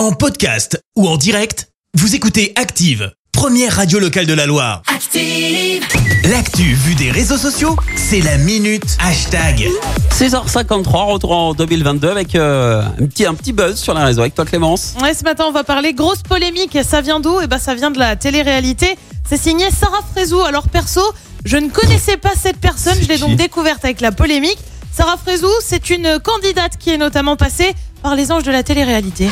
En podcast ou en direct, vous écoutez Active, première radio locale de la Loire. Active. L'actu vue des réseaux sociaux, c'est la minute hashtag. 6h53, retour en 2022 avec euh, un, petit, un petit buzz sur les réseaux. Avec toi Clémence Ouais, ce matin, on va parler grosse polémique. Ça vient d'où? Eh ben, ça vient de la télé-réalité. C'est signé Sarah Frézou. Alors, perso, je ne connaissais pas cette personne. Je l'ai donc découverte avec la polémique. Sarah Frézou, c'est une candidate qui est notamment passée par les anges de la télé-réalité.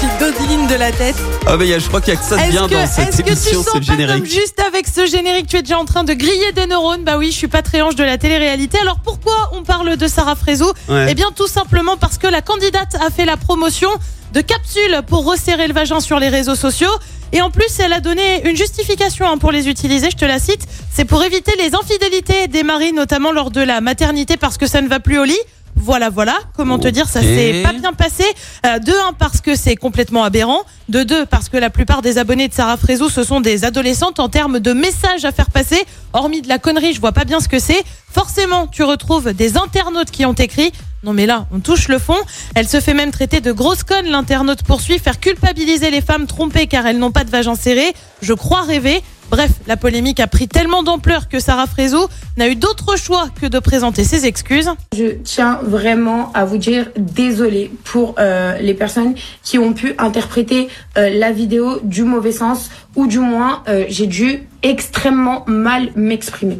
Qui dodeline de la tête. Ah bah y a- je crois qu'il y a que ça de bien que, dans cette est-ce que tu sens c'est le pas comme juste avec ce générique, tu es déjà en train de griller des neurones? Bah oui, je suis pas très ange de la télé-réalité. Alors pourquoi on parle de Sarah Ouais. Eh bien tout simplement parce que la candidate a fait la promotion de capsules pour resserrer le vagin sur les réseaux sociaux. Et en plus, elle a donné une justification hein, pour les utiliser, je te la cite. C'est pour éviter les infidélités des maris, notamment lors de la maternité, parce que ça ne va plus au lit. Voilà, voilà. Comment te dire, ça s'est pas bien passé. Euh, de un, parce que c'est complètement aberrant. De deux, parce que la plupart des abonnés de Sarah Frézou, ce sont des adolescentes en termes de messages à faire passer. Hormis de la connerie, je vois pas bien ce que c'est. Forcément, tu retrouves des internautes qui ont écrit. Non mais là, on touche le fond. Elle se fait même traiter de grosse conne, l'internaute poursuit, faire culpabiliser les femmes trompées car elles n'ont pas de vagin serré. Je crois rêver. Bref, la polémique a pris tellement d'ampleur que Sarah Frézou n'a eu d'autre choix que de présenter ses excuses. Je tiens vraiment à vous dire désolé pour euh, les personnes qui ont pu interpréter euh, la vidéo du mauvais sens ou du moins euh, j'ai dû extrêmement mal m'exprimer.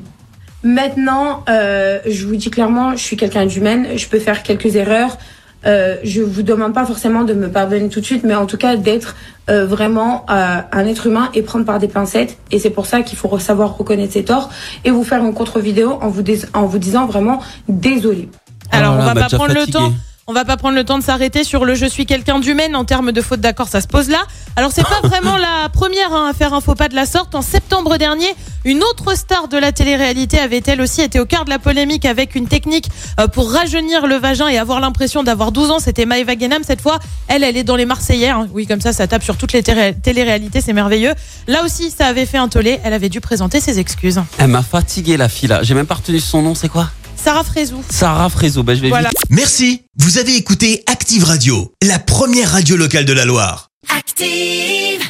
Maintenant, je vous dis clairement, je suis quelqu'un d'humaine, je peux faire quelques erreurs. Euh, je vous demande pas forcément de me pardonner tout de suite, mais en tout cas d'être euh, vraiment euh, un être humain et prendre par des pincettes. Et c'est pour ça qu'il faut savoir reconnaître ses torts et vous faire une contre-vidéo en vous, en vous disant vraiment désolé. Alors, Oh là on là, va bah, pas prendre le temps. On va pas prendre le temps de s'arrêter sur le je suis quelqu'un d'humaine en termes de faute d'accord, ça se pose là. Alors c'est pas vraiment la première hein, à faire un faux pas de la sorte. En septembre dernier, une autre star de la télé-réalité avait elle aussi été au cœur de la polémique avec une technique euh, pour rajeunir le vagin et avoir l'impression d'avoir 12 ans. C'était Maëva Guénam cette fois. Elle, elle est dans les Marseillais. hein. Oui, comme ça, ça tape sur toutes les télé- télé-réalités, c'est merveilleux. Là aussi, ça avait fait un tollé. Elle avait dû présenter ses excuses. Elle m'a fatigué la fille là. J'ai même pas retenu son nom, c'est quoi? Sarah Frézou. Sarah Frézou. Bah je vais Voilà. vite. Merci, vous avez écouté Active Radio, la première radio locale de la Loire. Active.